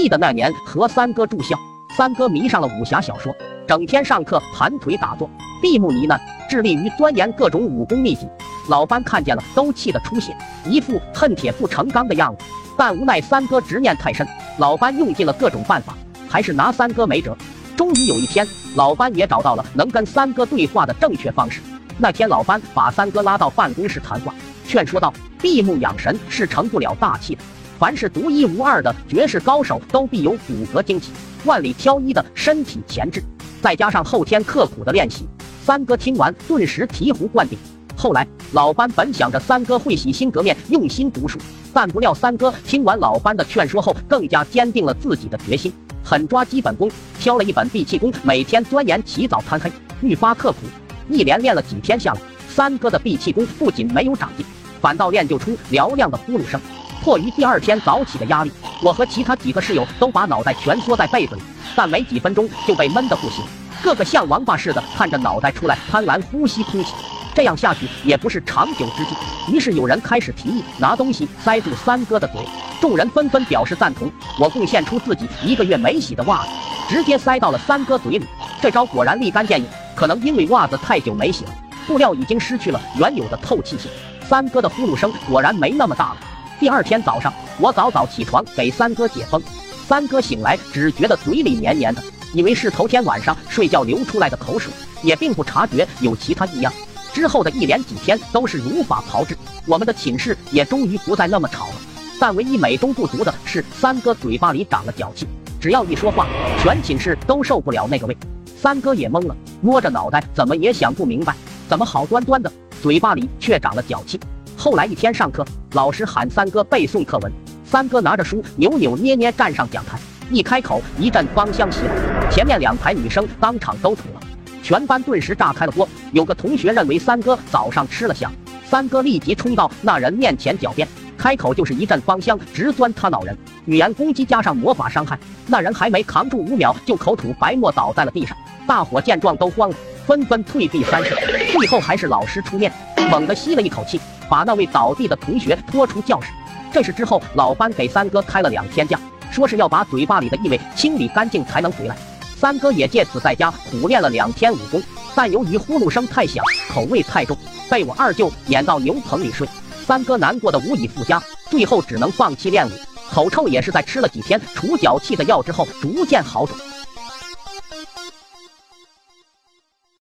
记得那年和三哥住校，三哥迷上了武侠小说，整天上课盘腿打坐，闭目呢喃，致力于钻研各种武功秘籍。老班看见了都气得出血，一副恨铁不成钢的样子。但无奈三哥执念太深，老班用尽了各种办法，还是拿三哥没辙。终于有一天，老班也找到了能跟三哥对话的正确方式。那天，老班把三哥拉到办公室谈话，劝说道：“闭目养神是成不了大器的。凡是独一无二的绝世高手，都必有骨骼惊奇、万里挑一的身体潜质，再加上后天刻苦的练习。”三哥听完，顿时醍醐灌顶。后来，老班本想着三哥会洗心革面、用心读书，但不料三哥听完老班的劝说后，更加坚定了自己的决心，狠抓基本功，挑了一本闭气功，每天钻研，起早贪黑，愈发刻苦。一连练了几天下来，三哥的闭气功不仅没有长进，反倒练就出嘹亮的呼噜声。迫于第二天早起的压力，我和其他几个室友都把脑袋蜷缩在被子里，但没几分钟就被闷得不行，个个像王八似的探着脑袋出来，贪婪呼吸空气。这样下去也不是长久之计。于是有人开始提议拿东西塞住三哥的嘴，众人纷纷表示赞同。我贡献出自己一个月没洗的袜子，直接塞到了三哥嘴里。这招果然立竿见影。可能因为袜子太久没洗了，布料已经失去了原有的透气性。三哥的呼噜声果然没那么大了。第二天早上，我早早起床给三哥解封。三哥醒来只觉得嘴里黏黏的，以为是头天晚上睡觉流出来的口水，也并不察觉有其他异样。之后的一连几天都是如法炮制，我们的寝室也终于不再那么吵了。但唯一美中不足的是，三哥嘴巴里长了脚气，只要一说话，全寝室都受不了那个味。三哥也懵了，摸着脑袋，怎么也想不明白，怎么好端端的嘴巴里却长了脚气。后来一天上课，老师喊三哥背诵课文，三哥拿着书扭扭捏捏站上讲台，一开口一阵芳香袭来，前面两排女生当场都吐了，全班顿时炸开了锅。有个同学认为三哥早上吃了香，三哥立即冲到那人面前狡辩。开口就是一阵芳香，直钻他脑仁，语言攻击加上魔法伤害，那人还没扛住五秒，就口吐白沫倒在了地上。大伙见状都慌了，纷纷退避三舍。最后还是老师出面，猛地吸了一口气，把那位倒地的同学拖出教室。这事之后，老班给三哥开了两天假，说是要把嘴巴里的异味清理干净才能回来。三哥也借此在家苦练了两天武功，但由于呼噜声太响，口味太重，被我二舅撵到牛棚里睡。三哥难过的无以复加，最后只能放弃练武，口臭也是在吃了几天除脚气的药之后逐渐好转。